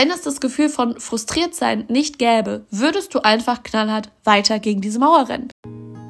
Wenn es das Gefühl von frustriert sein nicht gäbe, würdest du einfach knallhart weiter gegen diese Mauer rennen.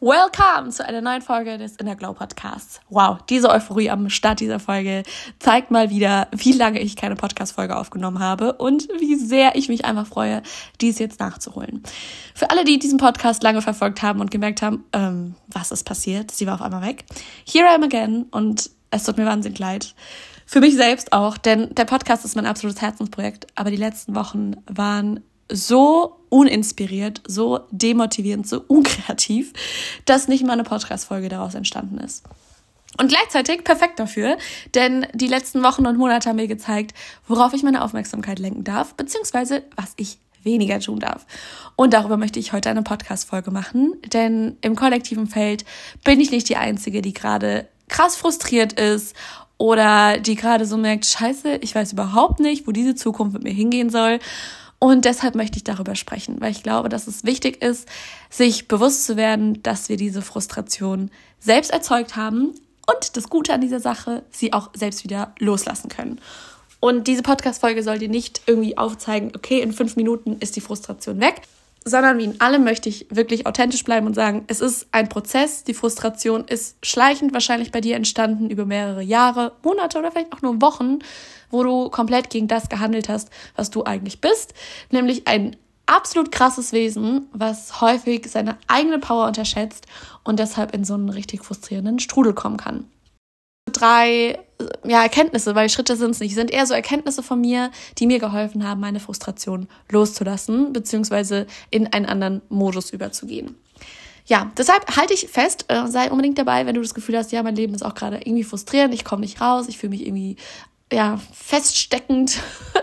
Welcome zu einer neuen Folge des Inner Glow Podcasts. Wow, diese Euphorie am Start dieser Folge zeigt mal wieder, wie lange ich keine Podcast-Folge aufgenommen habe und wie sehr ich mich einfach freue, dies jetzt nachzuholen. Für alle, die diesen Podcast lange verfolgt haben und gemerkt haben, ähm, was ist passiert, sie war auf einmal weg. Here I am again und es tut mir wahnsinnig leid. Für mich selbst auch, denn der Podcast ist mein absolutes Herzensprojekt, aber die letzten Wochen waren so uninspiriert, so demotivierend, so unkreativ, dass nicht mal eine Podcast-Folge daraus entstanden ist. Und gleichzeitig perfekt dafür, denn die letzten Wochen und Monate haben mir gezeigt, worauf ich meine Aufmerksamkeit lenken darf, beziehungsweise was ich weniger tun darf. Und darüber möchte ich heute eine Podcast-Folge machen, denn im kollektiven Feld bin ich nicht die Einzige, die gerade krass frustriert ist oder die gerade so merkt, scheiße, ich weiß überhaupt nicht, wo diese Zukunft mit mir hingehen soll und deshalb möchte ich darüber sprechen, weil ich glaube, dass es wichtig ist, sich bewusst zu werden, dass wir diese Frustration selbst erzeugt haben und das Gute an dieser Sache, sie auch selbst wieder loslassen können. Und diese Podcast-Folge soll dir nicht irgendwie aufzeigen, okay, in fünf Minuten ist die Frustration weg, sondern wie in allem möchte ich wirklich authentisch bleiben und sagen, es ist ein Prozess, die Frustration ist schleichend wahrscheinlich bei dir entstanden über mehrere Jahre, Monate oder vielleicht auch nur Wochen, wo du komplett gegen das gehandelt hast, was du eigentlich bist, nämlich ein absolut krasses Wesen, was häufig seine eigene Power unterschätzt und deshalb in so einen richtig frustrierenden Strudel kommen kann. Drei ja, Erkenntnisse, weil Schritte sind es nicht, sind eher so Erkenntnisse von mir, die mir geholfen haben, meine Frustration loszulassen, beziehungsweise in einen anderen Modus überzugehen. Ja, deshalb halte ich fest, äh, sei unbedingt dabei, wenn du das Gefühl hast, ja, mein Leben ist auch gerade irgendwie frustrierend, ich komme nicht raus, ich fühle mich irgendwie ja, feststeckend,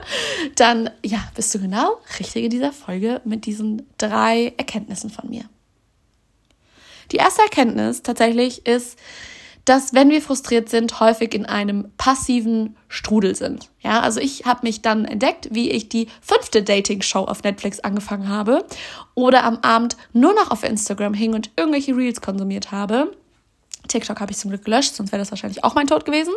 dann ja, bist du genau richtig in dieser Folge mit diesen drei Erkenntnissen von mir. Die erste Erkenntnis tatsächlich ist, dass wenn wir frustriert sind, häufig in einem passiven Strudel sind. Ja, also ich habe mich dann entdeckt, wie ich die fünfte Dating-Show auf Netflix angefangen habe oder am Abend nur noch auf Instagram hing und irgendwelche Reels konsumiert habe TikTok habe ich zum Glück gelöscht, sonst wäre das wahrscheinlich auch mein Tod gewesen.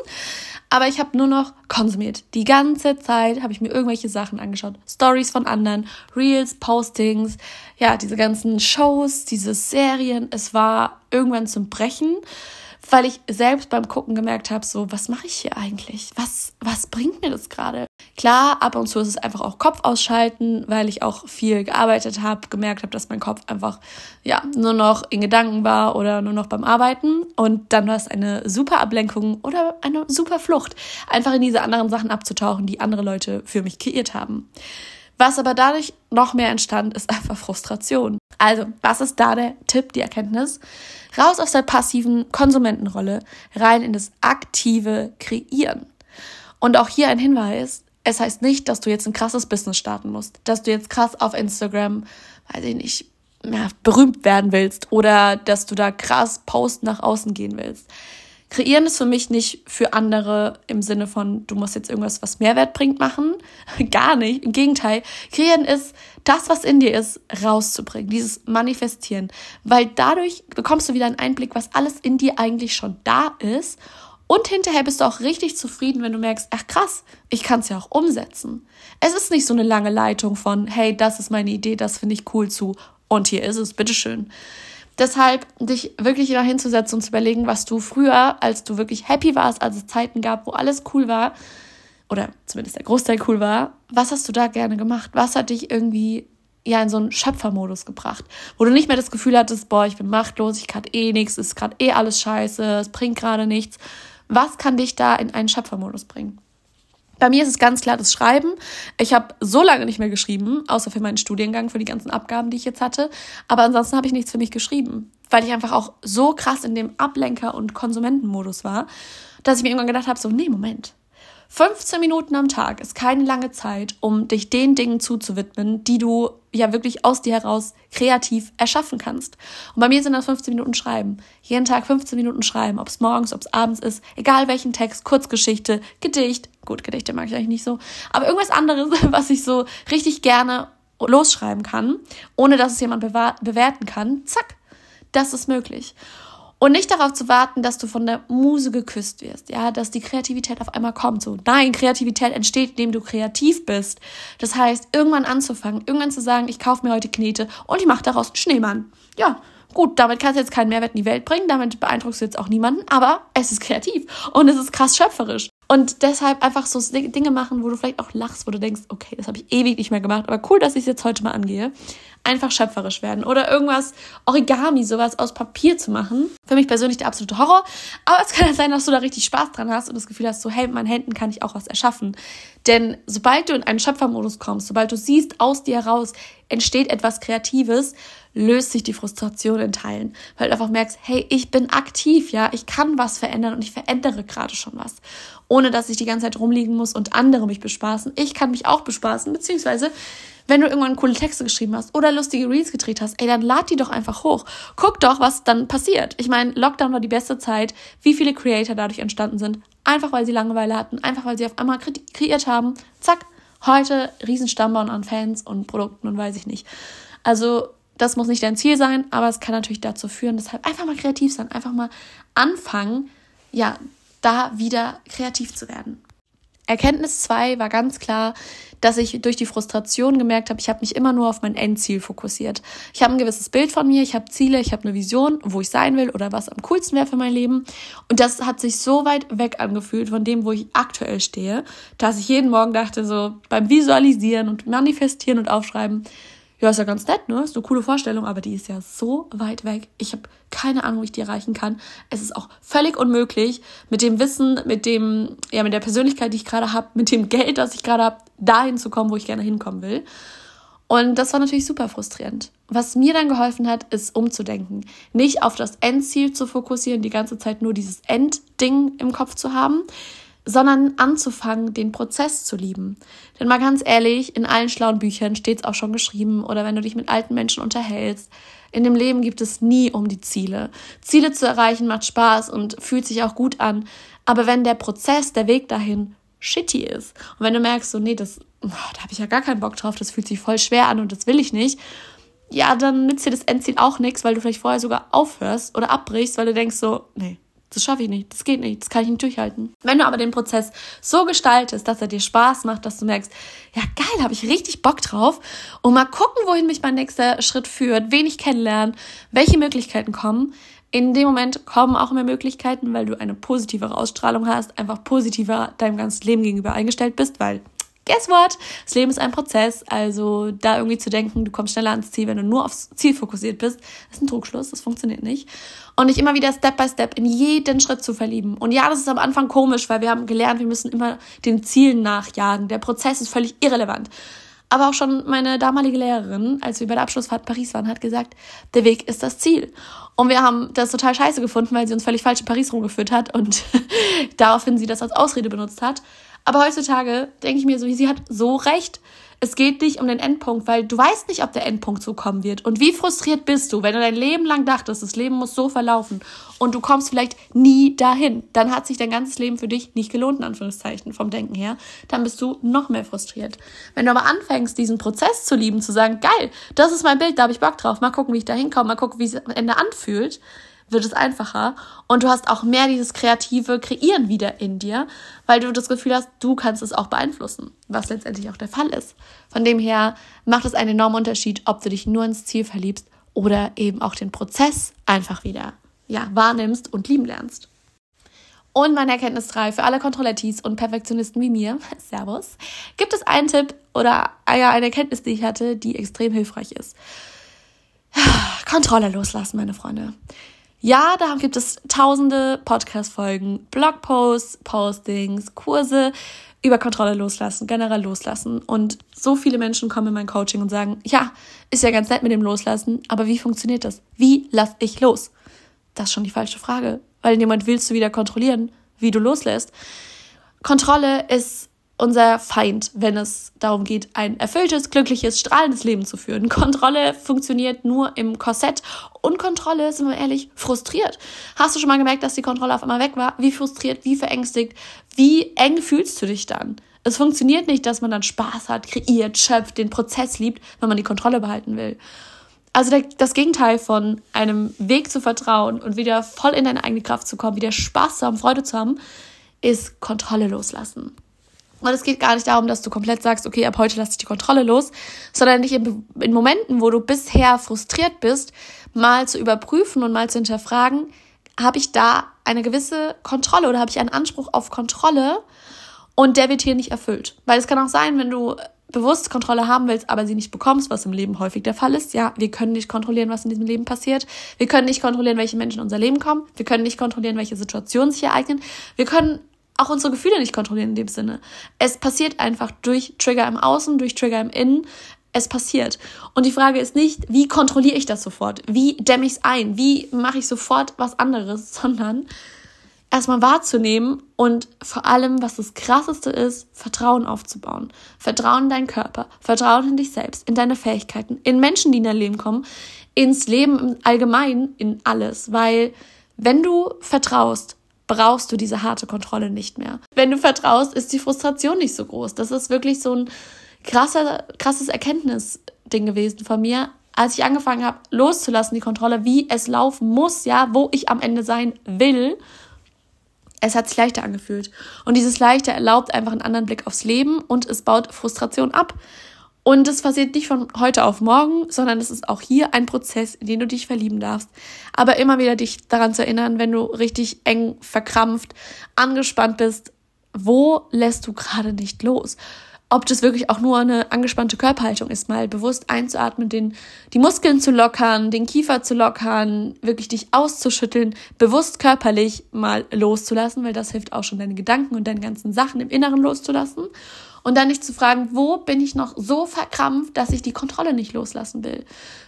Aber ich habe nur noch konsumiert. Die ganze Zeit habe ich mir irgendwelche Sachen angeschaut. Stories von anderen, Reels, Postings, ja, diese ganzen Shows, diese Serien. Es war irgendwann zum Brechen weil ich selbst beim Gucken gemerkt habe, so, was mache ich hier eigentlich? Was, was bringt mir das gerade? Klar, ab und zu ist es einfach auch Kopf ausschalten, weil ich auch viel gearbeitet habe, gemerkt habe, dass mein Kopf einfach, ja, nur noch in Gedanken war oder nur noch beim Arbeiten. Und dann war es eine super Ablenkung oder eine super Flucht, einfach in diese anderen Sachen abzutauchen, die andere Leute für mich kreiert haben. Was aber dadurch noch mehr entstand, ist einfach Frustration. Also, was ist da der Tipp, die Erkenntnis? Raus aus der passiven Konsumentenrolle, rein in das aktive Kreieren. Und auch hier ein Hinweis, es heißt nicht, dass du jetzt ein krasses Business starten musst, dass du jetzt krass auf Instagram, weiß ich nicht, ja, berühmt werden willst oder dass du da krass Post nach außen gehen willst. Kreieren ist für mich nicht für andere im Sinne von, du musst jetzt irgendwas, was Mehrwert bringt, machen. Gar nicht. Im Gegenteil. Kreieren ist, das, was in dir ist, rauszubringen. Dieses Manifestieren. Weil dadurch bekommst du wieder einen Einblick, was alles in dir eigentlich schon da ist. Und hinterher bist du auch richtig zufrieden, wenn du merkst, ach krass, ich kann es ja auch umsetzen. Es ist nicht so eine lange Leitung von, hey, das ist meine Idee, das finde ich cool zu. Und hier ist es, bitteschön. Deshalb dich wirklich wieder hinzusetzen und zu überlegen, was du früher, als du wirklich happy warst, als es Zeiten gab, wo alles cool war, oder zumindest der Großteil cool war, was hast du da gerne gemacht? Was hat dich irgendwie ja in so einen Schöpfermodus gebracht, wo du nicht mehr das Gefühl hattest, boah, ich bin machtlos, ich kann eh nichts, es ist gerade eh alles scheiße, es bringt gerade nichts. Was kann dich da in einen Schöpfermodus bringen? Bei mir ist es ganz klar das Schreiben. Ich habe so lange nicht mehr geschrieben, außer für meinen Studiengang, für die ganzen Abgaben, die ich jetzt hatte. Aber ansonsten habe ich nichts für mich geschrieben, weil ich einfach auch so krass in dem Ablenker- und Konsumentenmodus war, dass ich mir irgendwann gedacht habe, so, nee, Moment. 15 Minuten am Tag ist keine lange Zeit, um dich den Dingen zuzuwidmen, die du ja wirklich aus dir heraus kreativ erschaffen kannst. Und bei mir sind das 15 Minuten Schreiben. Jeden Tag 15 Minuten Schreiben, ob es morgens, ob es abends ist, egal welchen Text, Kurzgeschichte, Gedicht. Gut, Gedichte mag ich eigentlich nicht so, aber irgendwas anderes, was ich so richtig gerne losschreiben kann, ohne dass es jemand bewerten kann. Zack, das ist möglich. Und nicht darauf zu warten, dass du von der Muse geküsst wirst, ja, dass die Kreativität auf einmal kommt. So, nein, Kreativität entsteht, indem du kreativ bist. Das heißt, irgendwann anzufangen, irgendwann zu sagen, ich kaufe mir heute Knete und ich mache daraus einen Schneemann. Ja, gut, damit kannst du jetzt keinen Mehrwert in die Welt bringen, damit beeindruckst du jetzt auch niemanden, aber es ist kreativ und es ist krass schöpferisch. Und deshalb einfach so Dinge machen, wo du vielleicht auch lachst, wo du denkst, okay, das habe ich ewig nicht mehr gemacht, aber cool, dass ich es jetzt heute mal angehe einfach schöpferisch werden oder irgendwas Origami, sowas aus Papier zu machen. Für mich persönlich der absolute Horror, aber es kann ja sein, dass du da richtig Spaß dran hast und das Gefühl hast, so hey, mit meinen Händen kann ich auch was erschaffen. Denn sobald du in einen Schöpfermodus kommst, sobald du siehst, aus dir heraus entsteht etwas Kreatives, löst sich die Frustration in Teilen, weil du einfach merkst, hey, ich bin aktiv, ja, ich kann was verändern und ich verändere gerade schon was, ohne dass ich die ganze Zeit rumliegen muss und andere mich bespaßen. Ich kann mich auch bespaßen, beziehungsweise wenn du irgendwann coole Texte geschrieben hast oder lustige Reels gedreht hast, ey, dann lad die doch einfach hoch. Guck doch, was dann passiert. Ich meine, Lockdown war die beste Zeit, wie viele Creator dadurch entstanden sind. Einfach weil sie Langeweile hatten, einfach weil sie auf einmal kre kreiert haben. Zack, heute Riesenstammbau an Fans und Produkten und weiß ich nicht. Also, das muss nicht dein Ziel sein, aber es kann natürlich dazu führen, deshalb einfach mal kreativ sein, einfach mal anfangen, ja, da wieder kreativ zu werden. Erkenntnis 2 war ganz klar, dass ich durch die Frustration gemerkt habe, ich habe mich immer nur auf mein Endziel fokussiert. Ich habe ein gewisses Bild von mir, ich habe Ziele, ich habe eine Vision, wo ich sein will oder was am coolsten wäre für mein Leben. Und das hat sich so weit weg angefühlt von dem, wo ich aktuell stehe, dass ich jeden Morgen dachte, so beim Visualisieren und Manifestieren und Aufschreiben, ja, ist ja ganz nett, ne? Ist eine coole Vorstellung, aber die ist ja so weit weg. Ich habe keine Ahnung, wie ich die erreichen kann. Es ist auch völlig unmöglich, mit dem Wissen, mit dem, ja, mit der Persönlichkeit, die ich gerade habe, mit dem Geld, das ich gerade habe, dahin zu kommen, wo ich gerne hinkommen will. Und das war natürlich super frustrierend. Was mir dann geholfen hat, ist umzudenken. Nicht auf das Endziel zu fokussieren, die ganze Zeit nur dieses Endding im Kopf zu haben, sondern anzufangen, den Prozess zu lieben. Denn mal ganz ehrlich, in allen schlauen Büchern steht es auch schon geschrieben oder wenn du dich mit alten Menschen unterhältst, in dem Leben gibt es nie um die Ziele. Ziele zu erreichen macht Spaß und fühlt sich auch gut an, aber wenn der Prozess, der Weg dahin shitty ist und wenn du merkst, so nee, das oh, da habe ich ja gar keinen Bock drauf, das fühlt sich voll schwer an und das will ich nicht, ja, dann nützt dir das Endziel auch nichts, weil du vielleicht vorher sogar aufhörst oder abbrichst, weil du denkst so, nee, das schaffe ich nicht, das geht nicht, das kann ich nicht durchhalten. Wenn du aber den Prozess so gestaltest, dass er dir Spaß macht, dass du merkst, ja geil, habe ich richtig Bock drauf und mal gucken, wohin mich mein nächster Schritt führt, wen ich kennenlerne, welche Möglichkeiten kommen. In dem Moment kommen auch mehr Möglichkeiten, weil du eine positivere Ausstrahlung hast, einfach positiver deinem ganzen Leben gegenüber eingestellt bist, weil guess what? Das Leben ist ein Prozess. Also da irgendwie zu denken, du kommst schneller ans Ziel, wenn du nur aufs Ziel fokussiert bist, ist ein Trugschluss. Das funktioniert nicht. Und nicht immer wieder Step by Step in jeden Schritt zu verlieben. Und ja, das ist am Anfang komisch, weil wir haben gelernt, wir müssen immer den Zielen nachjagen. Der Prozess ist völlig irrelevant. Aber auch schon meine damalige Lehrerin, als wir bei der Abschlussfahrt Paris waren, hat gesagt, der Weg ist das Ziel. Und wir haben das total scheiße gefunden, weil sie uns völlig falsch in Paris rumgeführt hat und daraufhin sie das als Ausrede benutzt hat. Aber heutzutage denke ich mir so, sie hat so recht. Es geht nicht um den Endpunkt, weil du weißt nicht, ob der Endpunkt so kommen wird. Und wie frustriert bist du, wenn du dein Leben lang dachtest, das Leben muss so verlaufen und du kommst vielleicht nie dahin. Dann hat sich dein ganzes Leben für dich nicht gelohnt, in Anführungszeichen, vom Denken her. Dann bist du noch mehr frustriert. Wenn du aber anfängst, diesen Prozess zu lieben, zu sagen, geil, das ist mein Bild, da habe ich Bock drauf, mal gucken, wie ich da hinkomme, mal gucken, wie es am Ende anfühlt, wird es einfacher und du hast auch mehr dieses kreative Kreieren wieder in dir, weil du das Gefühl hast, du kannst es auch beeinflussen, was letztendlich auch der Fall ist. Von dem her macht es einen enormen Unterschied, ob du dich nur ins Ziel verliebst oder eben auch den Prozess einfach wieder ja, wahrnimmst und lieben lernst. Und meine Erkenntnis 3 für alle Kontrollettis und Perfektionisten wie mir, Servus, gibt es einen Tipp oder ja, eine Erkenntnis, die ich hatte, die extrem hilfreich ist. Kontrolle loslassen, meine Freunde. Ja, da gibt es tausende Podcast-Folgen, Blogposts, Postings, Kurse über Kontrolle loslassen, generell loslassen. Und so viele Menschen kommen in mein Coaching und sagen, ja, ist ja ganz nett mit dem Loslassen, aber wie funktioniert das? Wie lasse ich los? Das ist schon die falsche Frage, weil Moment willst du wieder kontrollieren, wie du loslässt. Kontrolle ist unser Feind, wenn es darum geht, ein erfülltes, glückliches, strahlendes Leben zu führen. Kontrolle funktioniert nur im Korsett und Kontrolle, sind wir ehrlich, frustriert. Hast du schon mal gemerkt, dass die Kontrolle auf einmal weg war? Wie frustriert, wie verängstigt, wie eng fühlst du dich dann? Es funktioniert nicht, dass man dann Spaß hat, kreiert, schöpft, den Prozess liebt, wenn man die Kontrolle behalten will. Also das Gegenteil von einem Weg zu vertrauen und wieder voll in deine eigene Kraft zu kommen, wieder Spaß zu haben, Freude zu haben, ist Kontrolle loslassen. Und es geht gar nicht darum, dass du komplett sagst, okay, ab heute lasse ich die Kontrolle los, sondern dich in, in Momenten, wo du bisher frustriert bist, mal zu überprüfen und mal zu hinterfragen, habe ich da eine gewisse Kontrolle oder habe ich einen Anspruch auf Kontrolle und der wird hier nicht erfüllt. Weil es kann auch sein, wenn du bewusst Kontrolle haben willst, aber sie nicht bekommst, was im Leben häufig der Fall ist. Ja, wir können nicht kontrollieren, was in diesem Leben passiert. Wir können nicht kontrollieren, welche Menschen in unser Leben kommen. Wir können nicht kontrollieren, welche Situationen sich ereignen. Wir können auch unsere Gefühle nicht kontrollieren in dem Sinne. Es passiert einfach durch Trigger im Außen, durch Trigger im Innen. Es passiert. Und die Frage ist nicht, wie kontrolliere ich das sofort? Wie dämme ich es ein? Wie mache ich sofort was anderes? Sondern erstmal wahrzunehmen und vor allem, was das Krasseste ist, Vertrauen aufzubauen. Vertrauen in deinen Körper, Vertrauen in dich selbst, in deine Fähigkeiten, in Menschen, die in dein Leben kommen, ins Leben im Allgemeinen, in alles. Weil wenn du vertraust, brauchst du diese harte Kontrolle nicht mehr. Wenn du vertraust, ist die Frustration nicht so groß. Das ist wirklich so ein krasser, krasses Erkenntnisding gewesen von mir, als ich angefangen habe, loszulassen, die Kontrolle, wie es laufen muss, ja, wo ich am Ende sein will. Es hat sich leichter angefühlt. Und dieses Leichter erlaubt einfach einen anderen Blick aufs Leben und es baut Frustration ab. Und das passiert nicht von heute auf morgen, sondern es ist auch hier ein Prozess, in den du dich verlieben darfst. Aber immer wieder dich daran zu erinnern, wenn du richtig eng verkrampft, angespannt bist, wo lässt du gerade nicht los? Ob das wirklich auch nur eine angespannte Körperhaltung ist, mal bewusst einzuatmen, den, die Muskeln zu lockern, den Kiefer zu lockern, wirklich dich auszuschütteln, bewusst körperlich mal loszulassen, weil das hilft auch schon deine Gedanken und deine ganzen Sachen im Inneren loszulassen und dann nicht zu fragen, wo bin ich noch so verkrampft, dass ich die Kontrolle nicht loslassen will?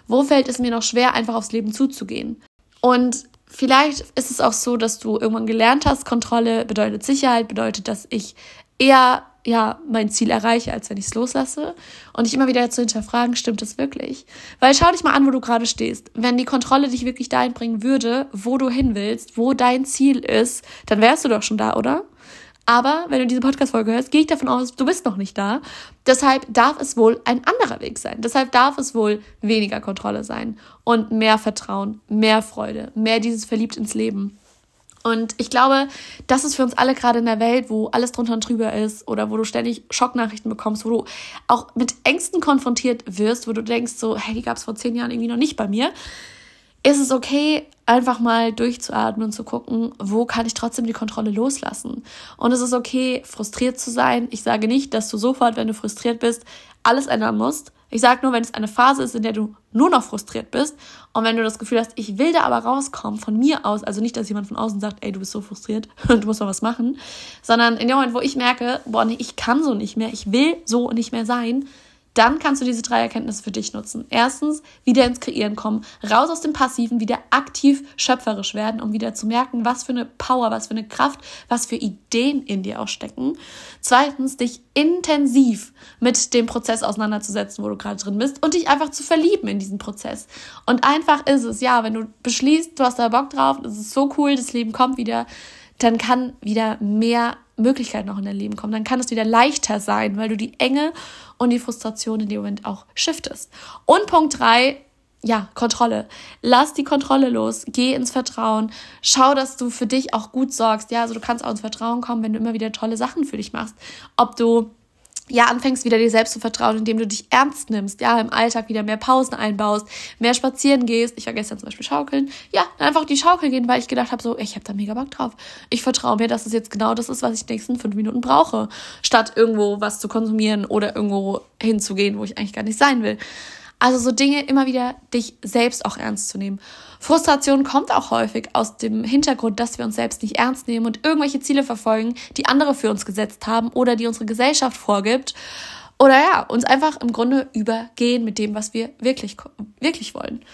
Wo fällt es mir noch schwer, einfach aufs Leben zuzugehen? Und vielleicht ist es auch so, dass du irgendwann gelernt hast, Kontrolle bedeutet Sicherheit, bedeutet, dass ich eher ja, mein Ziel erreiche, als wenn ich es loslasse. Und dich immer wieder zu hinterfragen, stimmt das wirklich? Weil schau dich mal an, wo du gerade stehst. Wenn die Kontrolle dich wirklich dahin bringen würde, wo du hin willst, wo dein Ziel ist, dann wärst du doch schon da, oder? Aber wenn du diese Podcast-Folge hörst, gehe ich davon aus, du bist noch nicht da. Deshalb darf es wohl ein anderer Weg sein. Deshalb darf es wohl weniger Kontrolle sein und mehr Vertrauen, mehr Freude, mehr dieses Verliebt ins Leben. Und ich glaube, das ist für uns alle gerade in der Welt, wo alles drunter und drüber ist oder wo du ständig Schocknachrichten bekommst, wo du auch mit Ängsten konfrontiert wirst, wo du denkst so, hey, die gab es vor zehn Jahren irgendwie noch nicht bei mir ist es okay, einfach mal durchzuatmen und zu gucken, wo kann ich trotzdem die Kontrolle loslassen. Und es ist okay, frustriert zu sein. Ich sage nicht, dass du sofort, wenn du frustriert bist, alles ändern musst. Ich sage nur, wenn es eine Phase ist, in der du nur noch frustriert bist und wenn du das Gefühl hast, ich will da aber rauskommen von mir aus, also nicht, dass jemand von außen sagt, ey, du bist so frustriert und du musst noch was machen, sondern in dem Moment, wo ich merke, boah, nee, ich kann so nicht mehr, ich will so nicht mehr sein, dann kannst du diese drei Erkenntnisse für dich nutzen. Erstens, wieder ins Kreieren kommen, raus aus dem Passiven, wieder aktiv schöpferisch werden, um wieder zu merken, was für eine Power, was für eine Kraft, was für Ideen in dir auch stecken. Zweitens, dich intensiv mit dem Prozess auseinanderzusetzen, wo du gerade drin bist und dich einfach zu verlieben in diesen Prozess. Und einfach ist es, ja, wenn du beschließt, du hast da Bock drauf, es ist so cool, das Leben kommt wieder, dann kann wieder mehr Möglichkeiten noch in dein Leben kommen. Dann kann es wieder leichter sein, weil du die Enge und die Frustration in dem Moment auch shiftest. Und Punkt drei, ja, Kontrolle. Lass die Kontrolle los, geh ins Vertrauen, schau, dass du für dich auch gut sorgst. Ja, also du kannst auch ins Vertrauen kommen, wenn du immer wieder tolle Sachen für dich machst. Ob du ja, anfängst wieder dir selbst zu vertrauen, indem du dich ernst nimmst, ja, im Alltag wieder mehr Pausen einbaust, mehr spazieren gehst. Ich war gestern zum Beispiel schaukeln. Ja, einfach die Schaukel gehen, weil ich gedacht habe, so, ich habe da mega Bock drauf. Ich vertraue mir, dass es jetzt genau das ist, was ich die nächsten fünf Minuten brauche, statt irgendwo was zu konsumieren oder irgendwo hinzugehen, wo ich eigentlich gar nicht sein will. Also so Dinge immer wieder dich selbst auch ernst zu nehmen. Frustration kommt auch häufig aus dem Hintergrund, dass wir uns selbst nicht ernst nehmen und irgendwelche Ziele verfolgen, die andere für uns gesetzt haben oder die unsere Gesellschaft vorgibt. Oder ja, uns einfach im Grunde übergehen mit dem, was wir wirklich, wirklich wollen.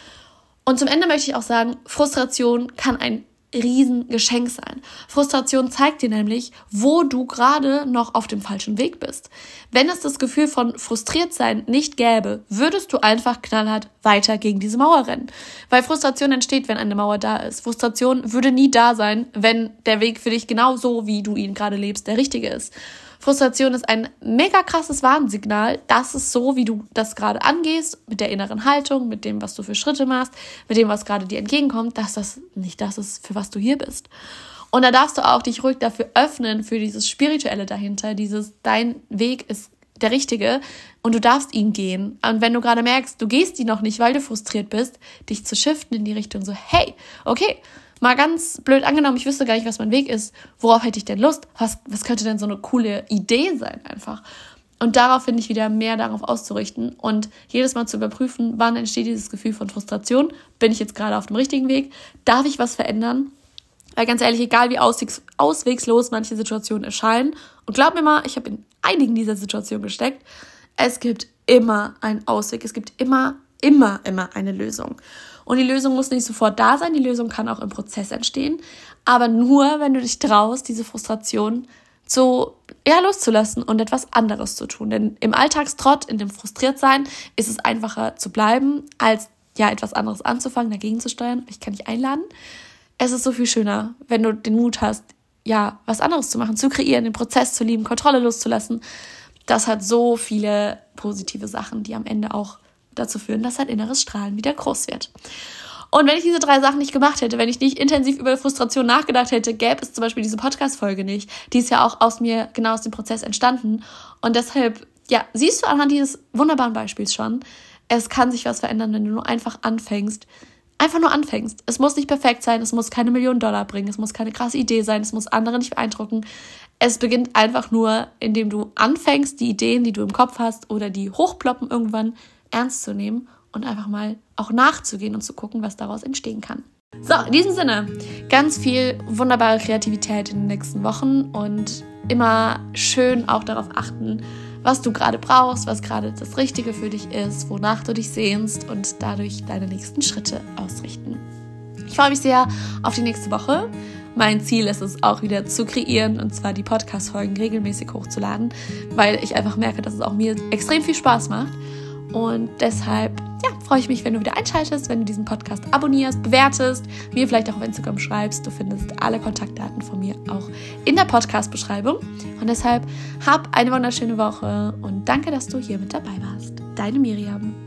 Und zum Ende möchte ich auch sagen, Frustration kann ein Riesengeschenk sein. Frustration zeigt dir nämlich, wo du gerade noch auf dem falschen Weg bist. Wenn es das Gefühl von frustriert sein nicht gäbe, würdest du einfach knallhart weiter gegen diese Mauer rennen. Weil Frustration entsteht, wenn eine Mauer da ist. Frustration würde nie da sein, wenn der Weg für dich genau so, wie du ihn gerade lebst, der richtige ist. Frustration ist ein mega krasses Warnsignal. Das ist so, wie du das gerade angehst, mit der inneren Haltung, mit dem, was du für Schritte machst, mit dem, was gerade dir entgegenkommt, dass das nicht das ist, für was du hier bist. Und da darfst du auch dich ruhig dafür öffnen, für dieses Spirituelle dahinter, dieses, dein Weg ist der richtige und du darfst ihn gehen. Und wenn du gerade merkst, du gehst ihn noch nicht, weil du frustriert bist, dich zu shiften in die Richtung so, hey, okay, Mal ganz blöd angenommen, ich wüsste gar nicht, was mein Weg ist. Worauf hätte ich denn Lust? Was, was könnte denn so eine coole Idee sein einfach? Und darauf finde ich wieder mehr darauf auszurichten und jedes Mal zu überprüfen, wann entsteht dieses Gefühl von Frustration? Bin ich jetzt gerade auf dem richtigen Weg? Darf ich was verändern? Weil ganz ehrlich, egal wie auswegs auswegslos manche Situationen erscheinen, und glaub mir mal, ich habe in einigen dieser Situationen gesteckt, es gibt immer einen Ausweg, es gibt immer, immer, immer eine Lösung. Und die Lösung muss nicht sofort da sein, die Lösung kann auch im Prozess entstehen, aber nur, wenn du dich traust, diese Frustration zu, ja, loszulassen und etwas anderes zu tun. Denn im Alltagstrott, in dem Frustriertsein, ist es einfacher zu bleiben, als ja, etwas anderes anzufangen, dagegen zu steuern. Ich kann dich einladen. Es ist so viel schöner, wenn du den Mut hast, ja, was anderes zu machen, zu kreieren, den Prozess zu lieben, Kontrolle loszulassen. Das hat so viele positive Sachen, die am Ende auch dazu führen, dass dein inneres Strahlen wieder groß wird. Und wenn ich diese drei Sachen nicht gemacht hätte, wenn ich nicht intensiv über Frustration nachgedacht hätte, gäbe es zum Beispiel diese Podcast-Folge nicht. Die ist ja auch aus mir, genau aus dem Prozess entstanden. Und deshalb, ja, siehst du anhand dieses wunderbaren Beispiels schon, es kann sich was verändern, wenn du nur einfach anfängst. Einfach nur anfängst. Es muss nicht perfekt sein, es muss keine Millionen Dollar bringen, es muss keine krasse Idee sein, es muss andere nicht beeindrucken. Es beginnt einfach nur, indem du anfängst, die Ideen, die du im Kopf hast oder die hochploppen irgendwann, ernst zu nehmen und einfach mal auch nachzugehen und zu gucken, was daraus entstehen kann. So, in diesem Sinne, ganz viel wunderbare Kreativität in den nächsten Wochen und immer schön auch darauf achten, was du gerade brauchst, was gerade das Richtige für dich ist, wonach du dich sehnst und dadurch deine nächsten Schritte ausrichten. Ich freue mich sehr auf die nächste Woche. Mein Ziel ist es auch wieder zu kreieren und zwar die Podcast-Folgen regelmäßig hochzuladen, weil ich einfach merke, dass es auch mir extrem viel Spaß macht. Und deshalb ja, freue ich mich, wenn du wieder einschaltest, wenn du diesen Podcast abonnierst, bewertest, mir vielleicht auch auf Instagram schreibst. Du findest alle Kontaktdaten von mir auch in der Podcast-Beschreibung. Und deshalb hab eine wunderschöne Woche und danke, dass du hier mit dabei warst. Deine Miriam.